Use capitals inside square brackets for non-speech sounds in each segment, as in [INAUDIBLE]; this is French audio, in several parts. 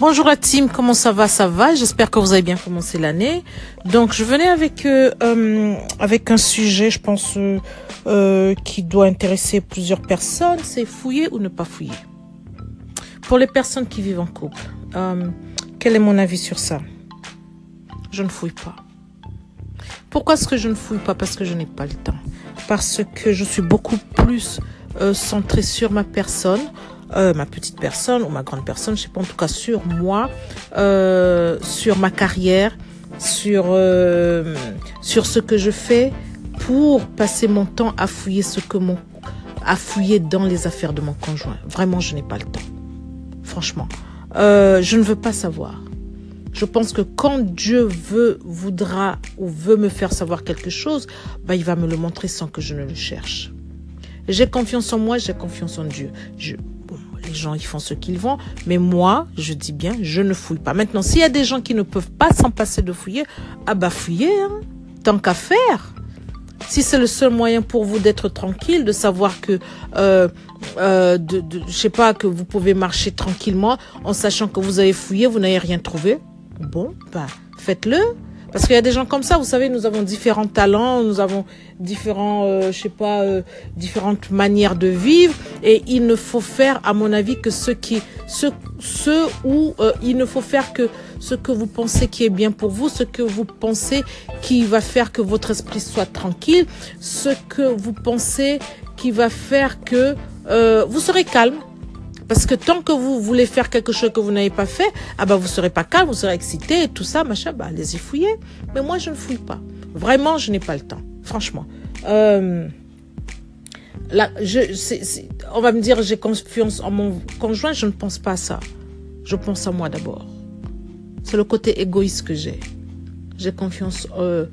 Bonjour la team, comment ça va? Ça va? J'espère que vous avez bien commencé l'année. Donc je venais avec euh, euh, avec un sujet, je pense, euh, qui doit intéresser plusieurs personnes. C'est fouiller ou ne pas fouiller? Pour les personnes qui vivent en couple, quel est mon avis sur ça? Je ne fouille pas. Pourquoi est-ce que je ne fouille pas? Parce que je n'ai pas le temps. Parce que je suis beaucoup plus centrée sur ma personne euh, ma petite personne ou ma grande personne, je sais pas, en tout cas sur moi, euh, sur ma carrière, sur euh, sur ce que je fais pour passer mon temps à fouiller ce que mon à fouiller dans les affaires de mon conjoint. Vraiment, je n'ai pas le temps. Franchement, je ne veux pas savoir. Je pense que quand Dieu veut, voudra ou veut me faire savoir quelque chose, bah, il va me le montrer sans que je ne le cherche. J'ai confiance en moi, j'ai confiance en Dieu. Je, les gens, ils font ce qu'ils vont, mais moi, je dis bien, je ne fouille pas. Maintenant, s'il y a des gens qui ne peuvent pas s'en passer de fouiller, ah bah fouiller, hein, tant qu'à faire. Si c'est le seul moyen pour vous d'être tranquille, de savoir que, euh, euh, je sais pas, que vous pouvez marcher tranquillement en sachant que vous avez fouillé, vous n'avez rien trouvé, bon, bah faites-le. Parce qu'il y a des gens comme ça, vous savez, nous avons différents talents, nous avons différents, euh, je sais pas, euh, différentes manières de vivre, et il ne faut faire, à mon avis, que ce qui, ce, ce où euh, il ne faut faire que ce que vous pensez qui est bien pour vous, ce que vous pensez qui va faire que votre esprit soit tranquille, ce que vous pensez qui va faire que vous serez calme. Parce que tant que vous voulez faire quelque chose que vous n'avez pas fait, ah bah vous serez pas calme, vous serez excité et tout ça, machin, bah allez-y fouiller. Mais moi je ne fouille pas. Vraiment, je n'ai pas le temps. Franchement. Euh, là, on va me dire j'ai confiance en mon conjoint, je ne pense pas à ça. Je pense à moi d'abord. C'est le côté égoïste que j'ai. J'ai confiance euh,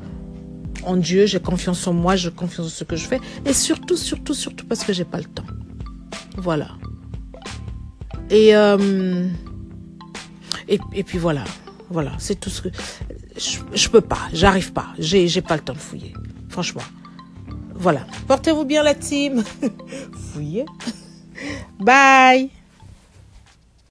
en Dieu, j'ai confiance en moi, j'ai confiance en ce que je fais. Et surtout, surtout, surtout parce que j'ai pas le temps. Voilà. Et, euh, et, puis voilà. Voilà, c'est tout ce que. Je, je peux pas, j'arrive pas. J'ai, j'ai pas le temps de fouiller. Franchement. Voilà. Portez-vous bien, la team. [LAUGHS] Fouillez. Bye.